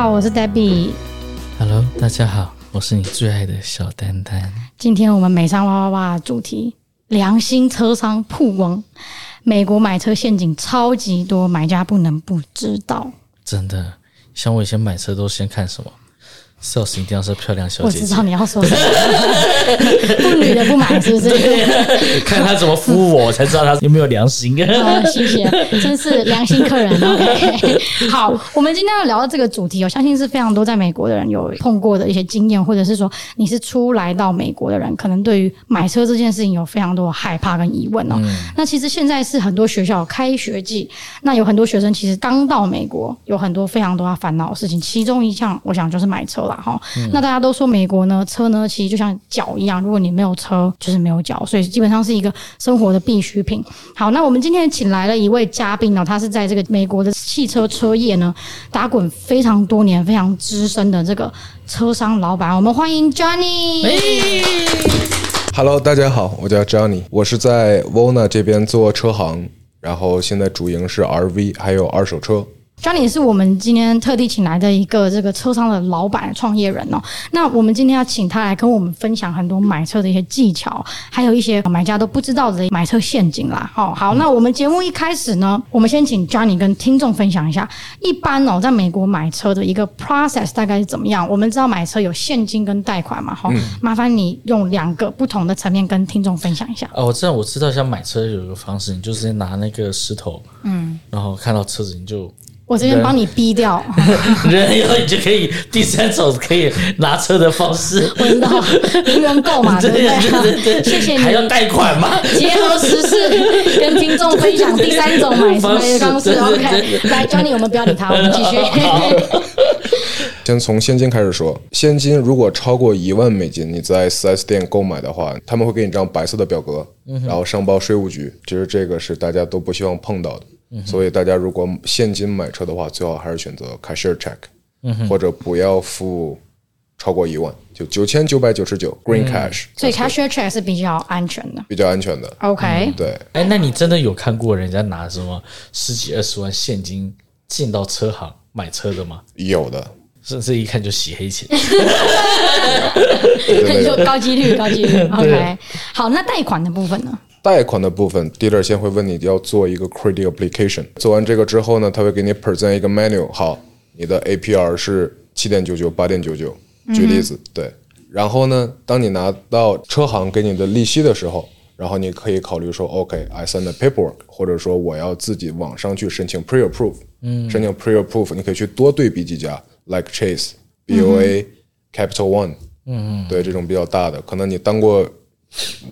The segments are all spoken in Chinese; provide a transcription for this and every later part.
好，我是 Debbie。Hello，大家好，我是你最爱的小丹丹。今天我们美商哇哇哇主题：良心车商曝光，美国买车陷阱超级多，买家不能不知道。真的，像我以前买车都先看什么？sales 一定要是漂亮小姐姐。我知道你要说什么，不女的不买是不是？看他怎么服务我，我才知道他有没有良心。啊，谢谢，真是良心客人。OK，好，我们今天要聊的这个主题，我相信是非常多在美国的人有碰过的一些经验，或者是说你是初来到美国的人，可能对于买车这件事情有非常多的害怕跟疑问哦。嗯、那其实现在是很多学校开学季，那有很多学生其实刚到美国，有很多非常多要烦恼的事情，其中一项我想就是买车。哈，那大家都说美国呢，车呢其实就像脚一样，如果你没有车，就是没有脚，所以基本上是一个生活的必需品。好，那我们今天请来了一位嘉宾呢，他是在这个美国的汽车车业呢打滚非常多年、非常资深的这个车商老板，我们欢迎 Johnny。Hello，大家好，我叫 Johnny，我是在 Vona 这边做车行，然后现在主营是 RV 还有二手车。Johnny 是我们今天特地请来的一个这个车商的老板创业人哦。那我们今天要请他来跟我们分享很多买车的一些技巧，还有一些买家都不知道的买车陷阱啦。哦，好，那我们节目一开始呢，我们先请 Johnny 跟听众分享一下，一般哦，在美国买车的一个 process 大概是怎么样？我们知道买车有现金跟贷款嘛，好，麻烦你用两个不同的层面跟听众分享一下。哦，我知道，我知道，像买车有一个方式，你就直接拿那个石头，嗯，然后看到车子你就。我这边帮你逼掉，人以后你就可以第三种可以拿车的方式。我知道，零元购嘛，对不对？谢谢你。还要贷款吗？结合时事，跟听众分享第三种买车的方式。OK，来，Johnny，我们不要理他，我们继续。先从现金开始说，现金如果超过一万美金，你在四 S 店购买的话，他们会给你张白色的表格，然后上报税务局。其实这个是大家都不希望碰到的。所以大家如果现金买车的话，最好还是选择 cashier check，或者不要付超过一万，就九千九百九十九 green cash。所以 cashier check 是比较安全的，比较安全的。OK，对。哎，那你真的有看过人家拿什么十几二十万现金进到车行买车的吗？有的，甚至一看就洗黑钱，就 高几率，高几率。OK，好，那贷款的部分呢？贷款的部分，dealer 先会问你要做一个 credit application。做完这个之后呢，他会给你 present 一个 menu。好，你的 APR 是七点九九、八点九九。举例子，对。然后呢，当你拿到车行给你的利息的时候，然后你可以考虑说，OK，I send the paperwork，或者说我要自己网上去申请 pre-approve。嗯。申请 pre-approve，你可以去多对比几家，like Chase、BOA、Capital One。嗯嗯。对，这种比较大的，可能你当过。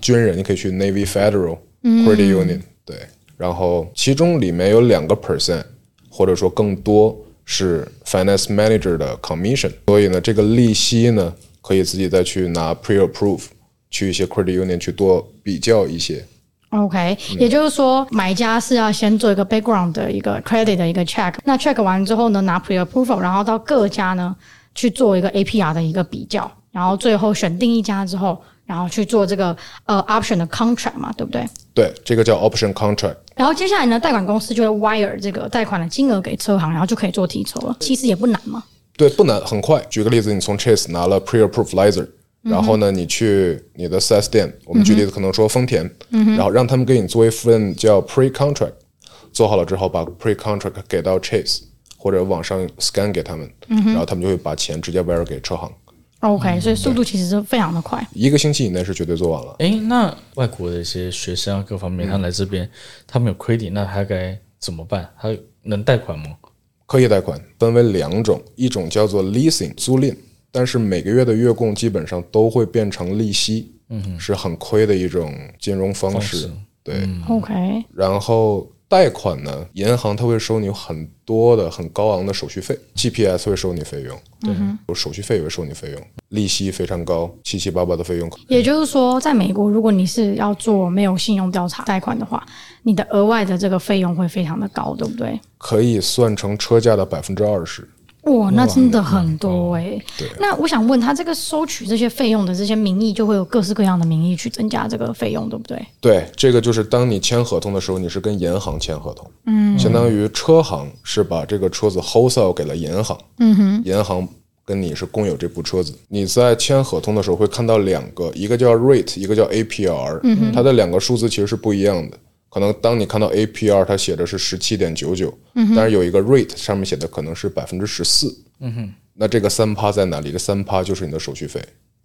军人，你可以去 Navy Federal Credit Union，对，然后其中里面有两个 percent，或者说更多是 Finance Manager 的 Commission，所以呢，这个利息呢，可以自己再去拿 Pre-approve，去一些 Credit Union 去多比较一些。OK，也就是说，买家是要先做一个 Background 的一个 Credit 的一个 Check，那 Check 完之后呢，拿 Pre-approval，然后到各家呢去做一个 APR 的一个比较，然后最后选定一家之后。然后去做这个呃 option 的 contract 嘛，对不对？对，这个叫 option contract。然后接下来呢，贷款公司就会 wire 这个贷款的金额给车行，然后就可以做提车了。其实也不难嘛。对，不难，很快。举个例子，你从 Chase 拿了 pre-approved license，然后呢，你去你的 4S 店，我们举例子可能说丰田，嗯，然后让他们给你做一份叫 pre-contract，做好了之后把 pre-contract 给到 Chase 或者网上 scan 给他们，嗯，然后他们就会把钱直接 wire 给车行。OK，所以速度其实是非常的快，一个星期以内是绝对做完了。哎，那外国的一些学生啊，各方面，他来这边，他们有 credit，那他该怎么办？他能贷款吗？可以贷款，分为两种，一种叫做 leasing 租赁，但是每个月的月供基本上都会变成利息，嗯哼，是很亏的一种金融方式。方式对、嗯、，OK。然后。贷款呢，银行它会收你很多的很高昂的手续费，GPS 会收你费用，对，有手续费也会收你费用，利息非常高，七七八八的费用。也就是说，在美国，如果你是要做没有信用调查贷款的话，你的额外的这个费用会非常的高，对不对？可以算成车价的百分之二十。哇，那真的很多哎、欸。对。那我想问他，这个收取这些费用的这些名义，就会有各式各样的名义去增加这个费用，对不对？对，这个就是当你签合同的时候，你是跟银行签合同，嗯，相当于车行是把这个车子 wholesale 给了银行，嗯哼，银行跟你是共有这部车子。你在签合同的时候会看到两个，一个叫 rate，一个叫 APR，嗯哼，它的两个数字其实是不一样的。可能当你看到 APR，它写的是十七点九九，但是有一个 rate 上面写的可能是百分之十四，嗯哼，那这个三趴在哪里？这三趴就是你的手续费，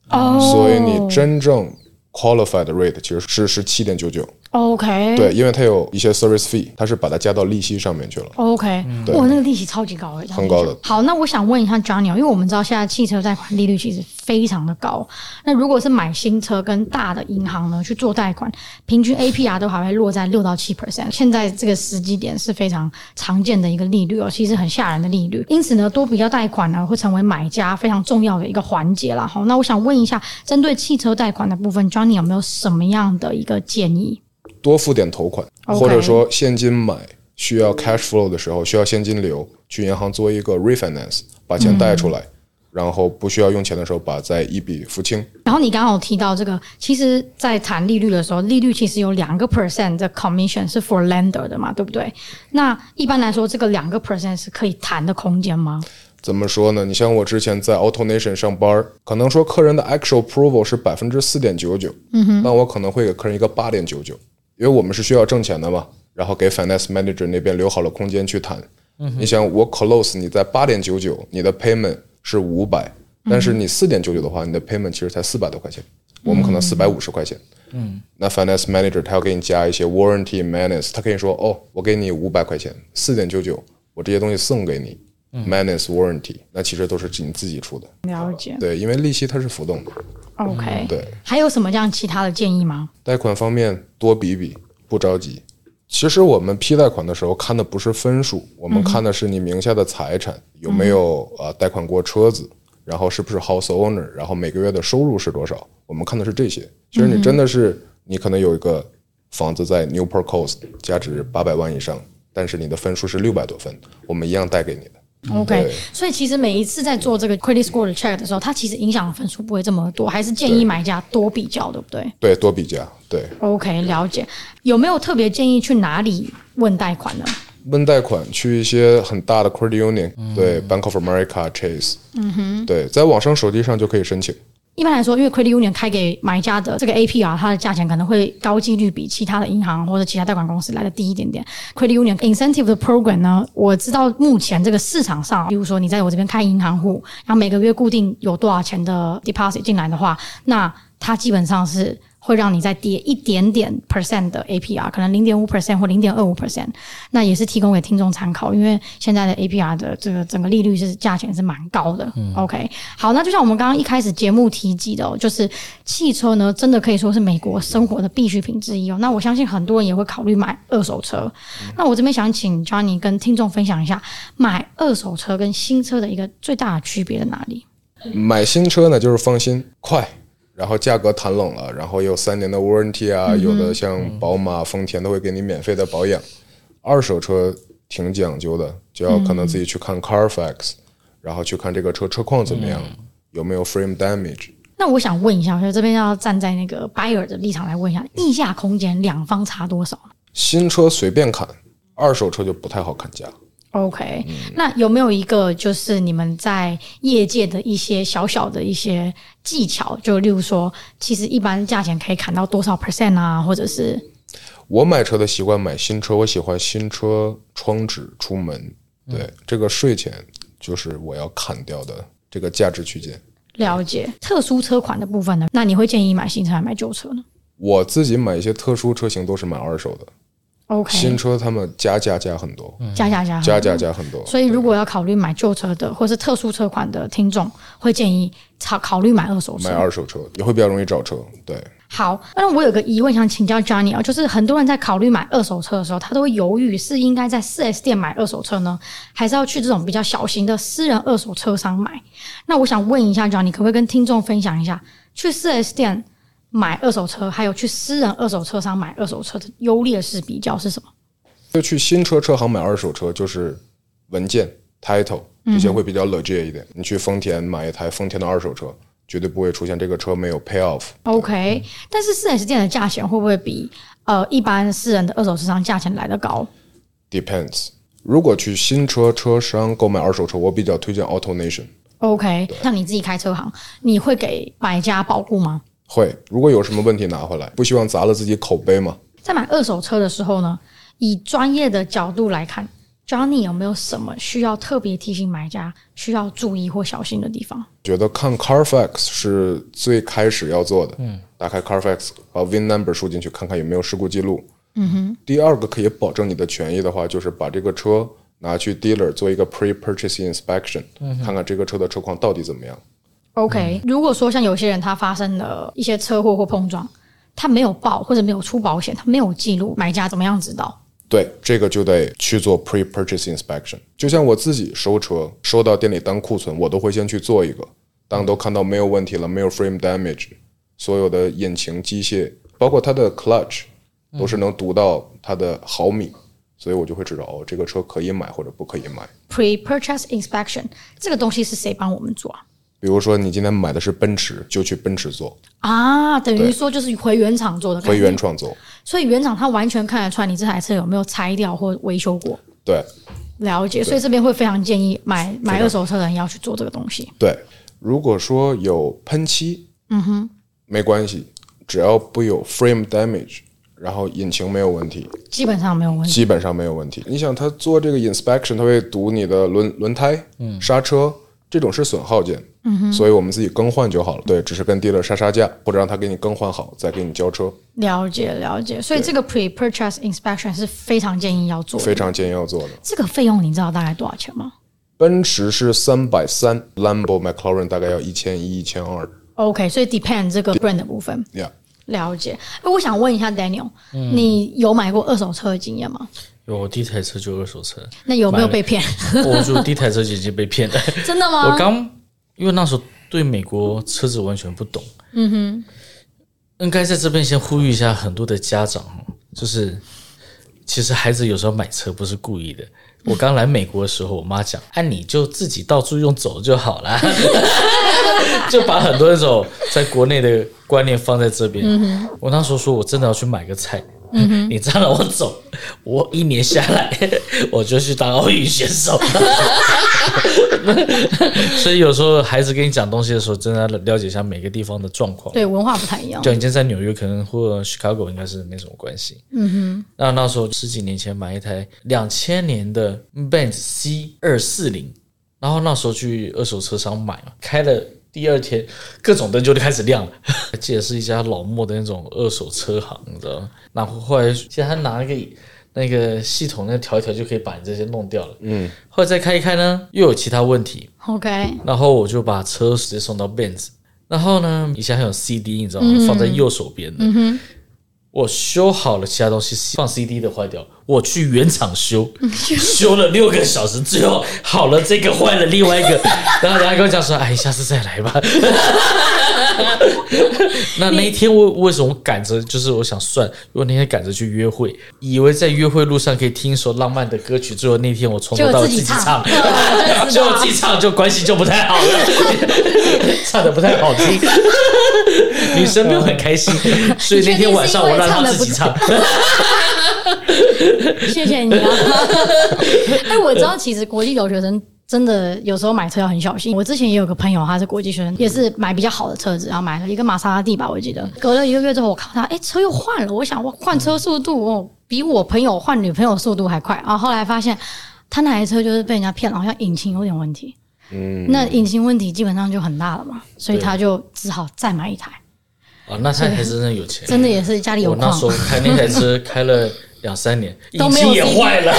哦，所以你真正 qualified rate 其实是十七点九九。OK，对，因为它有一些 service fee，它是把它加到利息上面去了。OK，哇，那个利息超级高，很高的。好，那我想问一下 Johnny，因为我们知道现在汽车贷款利率其实非常的高。那如果是买新车跟大的银行呢去做贷款，平均 APR 都还会落在六到七 percent。现在这个时机点是非常常见的一个利率哦，其实很吓人的利率。因此呢，多比较贷款呢会成为买家非常重要的一个环节啦。好，那我想问一下，针对汽车贷款的部分，Johnny 有没有什么样的一个建议？多付点头款.或者说现金买需要 cash flow 的时候，需要现金流，去银行做一个 refinance，把钱贷出来，嗯，然后不需要用钱的时候，把再一笔付清。然后你刚好提到这个，其实，在谈利率的时候，利率其实有两个 percent 的 commission 是 for lender 的嘛，对不对？那一般来说，这个两个 percent 是可以谈的空间吗？怎么说呢？你像我之前在 AutoNation 上班，可能说客人的 actual approval 是百分之四点九九，嗯哼，那我可能会给客人一个八点九九。因为我们是需要挣钱的嘛，然后给 finance manager 那边留好了空间去谈。嗯、你想我 close 你在八点九九，你的 payment 是五百，但是你四点九九的话，你的 payment 其实才四百多块钱，我们可能四百五十块钱。嗯，那 finance manager 他要给你加一些 warranty maintenance，他可以说哦，我给你五百块钱，四点九九，我这些东西送给你。Maintenance warranty，那其实都是你自己出的。了解。对，因为利息它是浮动的。OK、嗯。对。还有什么这样其他的建议吗？贷款方面多比比，不着急。其实我们批贷款的时候看的不是分数，我们看的是你名下的财产、嗯、有没有呃贷款过车子，然后是不是 house owner，然后每个月的收入是多少，我们看的是这些。其实你真的是你可能有一个房子在 Newport Coast，价值八百万以上，但是你的分数是六百多分，我们一样贷给你的。OK，所以其实每一次在做这个 credit score 的 check 的时候，它其实影响的分数不会这么多，还是建议买家多比较，对不对？对，多比较，对。OK，了解。有没有特别建议去哪里问贷款呢？问贷款去一些很大的 credit union，嗯、对，Bank of America、Chase，嗯哼，对，在网上手机上就可以申请。一般来说，因为 Credit Union 开给买家的这个 APR，它的价钱可能会高几率比其他的银行或者其他贷款公司来的低一点点。Credit Union Incentive 的 Program 呢，我知道目前这个市场上，比如说你在我这边开银行户，然后每个月固定有多少钱的 deposit 进来的话，那它基本上是。会让你再跌一点点 percent 的 APR，可能零点五 percent 或零点二五 percent，那也是提供给听众参考。因为现在的 APR 的这个整个利率是价钱是蛮高的。嗯、OK，好，那就像我们刚刚一开始节目提及的，就是汽车呢，真的可以说是美国生活的必需品之一哦。那我相信很多人也会考虑买二手车。嗯、那我这边想请 Johnny 跟听众分享一下，买二手车跟新车的一个最大的区别在哪里？买新车呢，就是放心快。然后价格谈拢了，然后有三年的 warranty 啊，有的像宝马、丰田都会给你免费的保养。二手车挺讲究的，就要可能自己去看 Carfax，然后去看这个车车况怎么样，有没有 frame damage。那我想问一下，我这边要站在那个 buyer 的立场来问一下，溢价空间两方差多少？新车随便砍，二手车就不太好砍价。OK，那有没有一个就是你们在业界的一些小小的一些技巧？就例如说，其实一般价钱可以砍到多少 percent 啊？或者是我买车的习惯，买新车我喜欢新车窗纸出门，对，这个税前就是我要砍掉的这个价值区间。了解。特殊车款的部分呢？那你会建议买新车还是买旧车呢？我自己买一些特殊车型都是买二手的。新车他们加价加很多，加价加加价加很多。所以如果要考虑买旧车的或是特殊车款的听众，会建议考考虑买二手车。买二手车也会比较容易找车。对，好，那我有个疑问想请教 Johnny 啊，就是很多人在考虑买二手车的时候，他都会犹豫是应该在 4S 店买二手车呢，还是要去这种比较小型的私人二手车商买？那我想问一下 Johnny，可不可以跟听众分享一下，去 4S 店买二手车，还有去私人二手车商买二手车的优劣势比较是什么？就去新车车行买二手车，就是文件、title，这些会比较 legit 一点。你去丰田买一台丰田的二手车，绝对不会出现这个车没有 pay off。OK，但是四 S 店的价钱会不会比呃一般私人的二手车商价钱来得高？Depends。如果去新车车商购买二手车，我比较推荐 AutoNation。OK，像你自己开车行，你会给买家保护吗？会。如果有什么问题拿回来，不希望砸了自己口碑嘛。在买二手车的时候呢，以专业的角度来看，Johnny 有没有什么需要特别提醒买家需要注意或小心的地方？觉得看 Carfax 是最开始要做的。嗯，打开 Carfax，把 VIN number 输进去，看看有没有事故记录。嗯哼。第二个可以保证你的权益的话，就是把这个车。拿去 dealer 做一个 pre-purchase inspection，嗯，看看这个车的车况到底怎么样。OK，如果说像有些人他发生了一些车祸或碰撞，他没有报或者没有出保险，他没有记录，买家怎么样知道？对，这个就得去做 pre-purchase inspection。就像我自己收车，收到店里当库存，我都会先去做一个。当都看到没有问题了，没有 frame damage，所有的引擎机械，包括它的 clutch，都是能读到它的毫米。所以我就会知道哦，这个车可以买或者不可以买。Pre-purchase inspection 这个东西是谁帮我们做啊？比如说你今天买的是奔驰，就去奔驰做啊，等于说就是回原厂做的。回原厂做。所以原厂他完全看得出来你这台车有没有拆掉或维修过。对，了解。所以这边会非常建议买买二手车的人要去做这个东西。对，如果说有喷漆，嗯哼，没关系，只要不有 frame damage。然后引擎没有问题，基本上没有问题，基本上没有问题。你想他做这个 inspection，他会读你的轮轮胎、嗯、刹车，这种是损耗件，嗯哼，所以我们自己更换就好了。对，只是跟 dealer 杀杀价，或者让他给你更换好，再给你交车。了解了解，所以这个 pre-purchase inspection 是非常建议要做的，非常建议要做的。这个费用你知道大概多少钱吗？奔驰是三百三，Lambo、McLaren 大概要一千一、一千二。OK，所以 depend 这个 brand 的部分。Yeah。了解，我想问一下 Daniel，、嗯、你有买过二手车的经验吗？有，我第一台车就二手车。那有没有被骗？我就第一台车就已经被骗了。真的吗？我刚因为那时候对美国车子完全不懂。嗯哼。应该在这边先呼吁一下很多的家长，就是其实孩子有时候买车不是故意的。我刚来美国的时候，我妈讲：“哎，你就自己到处用走就好了。”就把很多那种在国内的观念放在这边。嗯、我那时候说，我真的要去买个菜。嗯、你这样让我走，我一年下来 我就去当奥运选手。所以有时候孩子跟你讲东西的时候，真的要了解一下每个地方的状况。对，文化不太一样。就你今天在纽约，可能或者 Chicago 应该是没什么关系。嗯哼。那那时候十几年前买一台两千年的 Benz C 二四零，然后那时候去二手车商买嘛，开了。第二天，各种灯就开始亮了。还记得是一家老莫的那种二手车行，你知道吗？然后后来，其实他拿那个那个系统，那调一调就可以把你这些弄掉了。嗯。后来再开一开呢，又有其他问题。OK。然后我就把车直接送到 Benz。然后呢，以前还有 CD，你知道吗？嗯、放在右手边的。嗯哼。我修好了其他东西，放 CD 的坏掉，我去原厂修，修了六个小时，最后好了，这个坏了，另外一个，然后人家跟我讲说：“哎，下次再来吧。”那那一天我为什么赶着？就是我想算，如果那天赶着去约会，以为在约会路上可以听一首浪漫的歌曲，最后那天我从头到尾自己唱，就我自己唱，就关系就不太好了，唱的不太好听，女生没有很开心，所以那天晚上我让。让他自己唱，谢谢你啊！哎，我知道，其实国际留学生真的有时候买车要很小心。我之前也有个朋友，他是国际学生，也是买比较好的车子，然后买了一个玛莎拉蒂吧，我记得。隔了一个月之后，我看他，哎，车又换了。我想，我换车速度哦，比我朋友换女朋友速度还快。然后后来发现，他那台车就是被人家骗了，好像引擎有点问题。嗯，那引擎问题基本上就很大了嘛，所以他就只好再买一台。哦，那他还是真的有钱，真的也是家里有矿。我那时候开那台车开了两三年，引擎也坏了，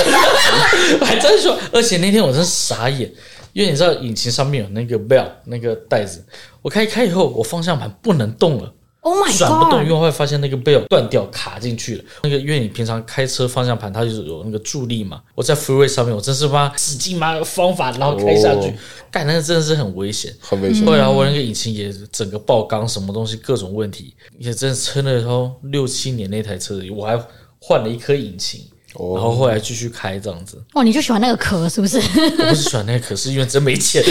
还真说。而且那天我真傻眼，因为你知道引擎上面有那个 bell 那个带子，我开一开以后，我方向盘不能动了。Oh my god！转不动，因为会发现那个 bell 断掉卡进去了。那个因为你平常开车方向盘它就是有那个助力嘛。我在 freeway 上面，我真是把使劲把方法，然后开下去，干、oh. 那个真的是很危险，很危险。后来我那个引擎也整个爆缸，什么东西各种问题，也真的撑了以后六七年那台车，我还换了一颗引擎。哦然后后来继续开这样子。哦，你就喜欢那个壳是不是？我不是喜欢那个，壳是因为真没钱。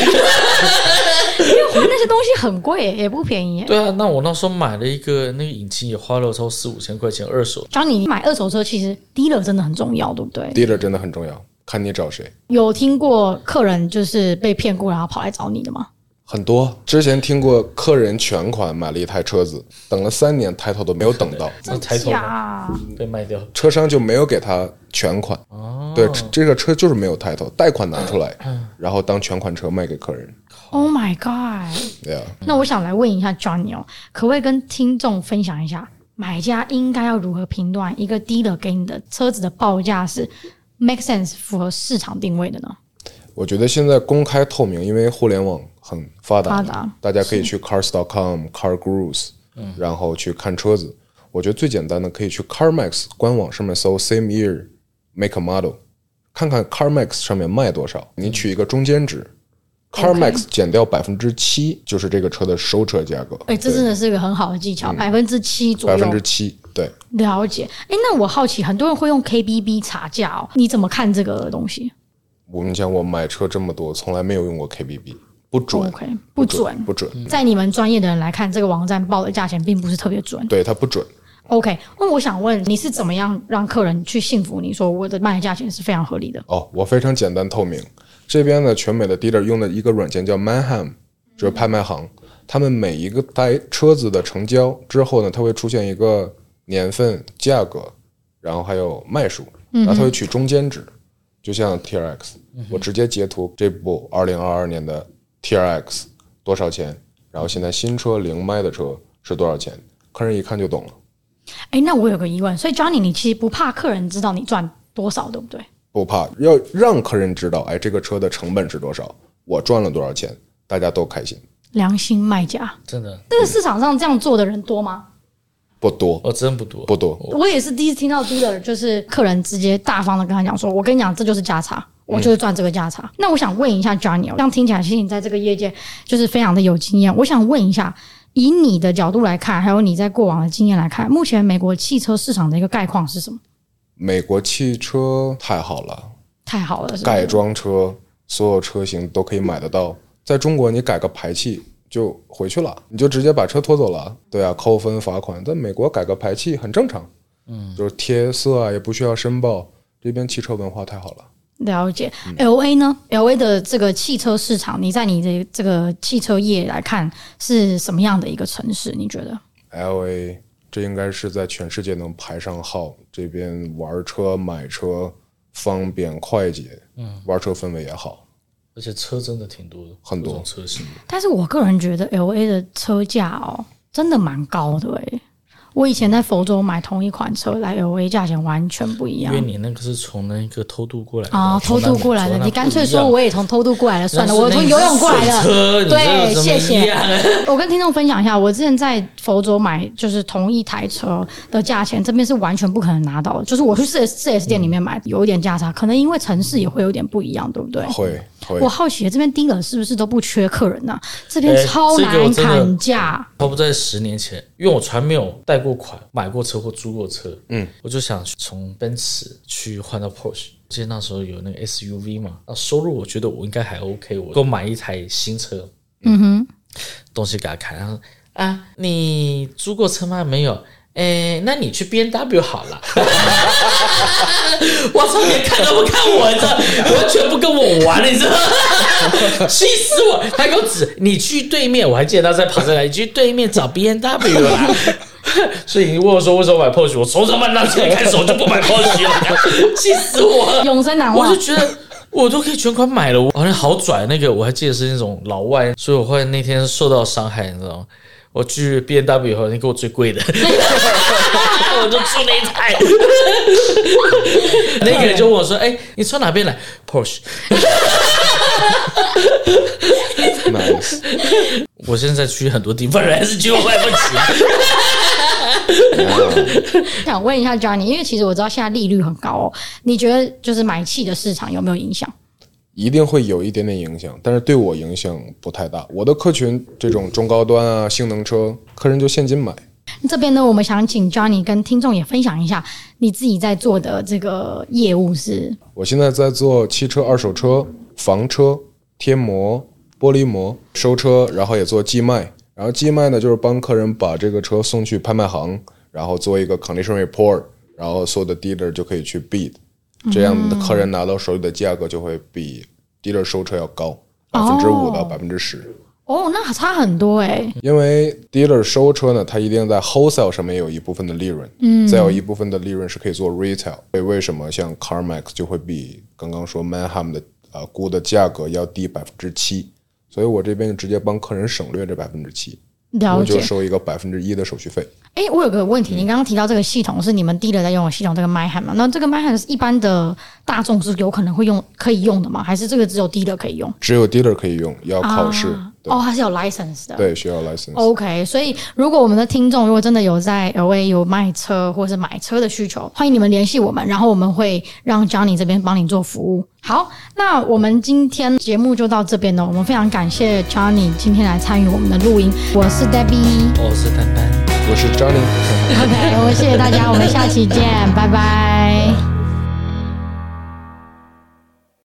因为那些东西很贵，也不便宜。对啊，那我那时候买了一个那个引擎，也花了超四五千块钱二手。当你买二手车，其实 dealer 真的很重要，对不对？dealer 真的很重要，看你找谁。有听过客人就是被骗过，然后跑来找你的吗？很多。之前听过客人全款买了一台车子，等了三年抬头都没有等到，那抬头呀，被卖掉，车商就没有给他全款。哦，对，这个车就是没有抬头，贷款拿出来，然后当全款车卖给客人。Oh my god！对啊，那我想来问一下 Johnny 哦，可不可以跟听众分享一下，买家应该要如何评断一个 dealer 给你的车子的报价是 make sense 符合市场定位的呢？我觉得现在公开透明，因为互联网很发达，发达大家可以去 Cars.com、CarGurus，然后去看车子。我觉得最简单的可以去 CarMax 官网上面搜 Same Year Make a Model，看看 CarMax 上面卖多少，你取一个中间值。CarMax 减掉百分之七，就是这个车的收车价格。哎，这真的是一个很好的技巧，百分之七左右。百分之七，对。了解。哎，那我好奇，很多人会用 KBB 查价哦，你怎么看这个东西？我跟你讲，我买车这么多，从来没有用过 KBB，不准。OK，不准，不准。在你们专业的人来看，这个网站报的价钱并不是特别准。对，它不准。OK，那我想问，你是怎么样让客人去信服你说我的卖的价钱是非常合理的？哦，我非常简单透明。这边呢，全美的 dealer 用的一个软件叫 Manheim，就是拍卖行。他们每一个台车子的成交之后呢，它会出现一个年份、价格，然后还有卖数，然后它会取中间值。就像 TRX，我直接截图这部2022年的 TRX 多少钱，然后现在新车零卖的车是多少钱，客人一看就懂了。哎，那我有个疑问，所以 Johnny，你其实不怕客人知道你赚多少，对不对？不怕，要让客人知道，哎，这个车的成本是多少，我赚了多少钱，大家都开心。良心卖家，真的。这个市场上这样做的人多吗？不多，哦，真不多，不多。我也是第一次听到 dealer，就是客人直接大方的跟他讲说：“我跟你讲，这就是价差，我就是赚这个价差。嗯”那我想问一下 Johnny，这样听起来其实你在这个业界就是非常的有经验。我想问一下，以你的角度来看，还有你在过往的经验来看，目前美国汽车市场的一个概况是什么？美国汽车太好了，太好了改装车所有车型都可以买得到。在中国，你改个排气就回去了，你就直接把车拖走了。对啊，扣分罚款。在美国改个排气很正常，嗯，就是贴色啊，也不需要申报。这边汽车文化太好了。了解。L A 呢？L A 的这个汽车市场，你在你的这个汽车业来看是什么样的一个城市？你觉得？L A 这应该是在全世界能排上号。这边玩车、买车方便快捷，嗯，玩车氛围也好，而且车真的挺多的，很多车型。但是我个人觉得 L A 的车价哦，真的蛮高的诶。我以前在佛州买同一款车来 L A，价钱完全不一样。因为你那个是从那个偷渡过来的啊，偷渡过来的，你干脆说我也从偷渡过来了算了，我从游泳过来的。对，谢谢。我跟听众分享一下，我之前在佛州买就是同一台车的价钱，这边是完全不可能拿到的。就是我去四 S 四 S 店里面买，有一点价差，可能因为城市也会有点不一样，对不对？会。我好奇这边 dealer 是不是都不缺客人呢？这边超难砍价。差不多在十年前，因为我从来没有贷过款、买过车或租过车，嗯，我就想从奔驰去换到 Porsche。记得那时候有那个 SUV 嘛，那收入我觉得我应该还 OK，我够买一台新车。嗯哼，东西给他看，然后啊，你租过车吗？没有。哎，那你去 B N W 好了。我操，你看都不看我，你知道，完全不跟我玩，你知道吗？气死我！他给我指，你去对面，我还记得他在跑车来，你去对面找 B N W 啦。所以你问我说为什么买 POS，我从什么那天开始我就不买 POS 了，气死我！永生难忘。我就觉得我都可以全款买了，我好像好拽。那个我还记得是那种老外，所以我后来那天受到伤害，你知道吗？我去 B N W 以后，你给我最贵的，我就出那一台。那个人就问我说：“哎、欸，你从哪边来？”Porsche。Nice。我现在去很多地方，人还是觉得我买不起。想问一下 Johnny，因为其实我知道现在利率很高哦，你觉得就是买气的市场有没有影响？一定会有一点点影响，但是对我影响不太大。我的客群这种中高端啊，性能车，客人就现金买。这边呢，我们想请 Johnny 跟听众也分享一下你自己在做的这个业务是。我现在在做汽车二手车、房车、贴膜、玻璃膜、收车，然后也做寄卖。然后寄卖呢，就是帮客人把这个车送去拍卖行，然后做一个 condition report，然后所有的 dealer 就可以去 bid，这样的客人拿到手里的价格就会比 dealer 收车要高百分之五到百分之十。哦，那差很多哎。因为 dealer 收车呢，他一定在 wholesale 上面有一部分的利润，嗯，再有一部分的利润是可以做 retail。所以为什么像 CarMax 就会比刚刚说 Manheim 的呃估的价格要低百分之七？所以我这边就直接帮客人省略这百分之七，我就收一个百分之一的手续费。哎，我有个问题，你刚刚提到这个系统是你们 dealer 在用的系统，这个 MyHand 嘛？那这个 MyHand 是一般的大众是有可能会用可以用的吗？还是这个只有 dealer 可以用？只有 dealer 可以用，要考试。啊哦，它是有 license 的，对，需要 license。OK，所以如果我们的听众如果真的有在 LA 有卖车或是买车的需求，欢迎你们联系我们，然后我们会让 Johnny 这边帮你做服务。好，那我们今天节目就到这边了。我们非常感谢 Johnny 今天来参与我们的录音。我是 Debbie，我是丹丹，我是 Johnny。OK，我们谢谢大家，我们下期见，拜拜。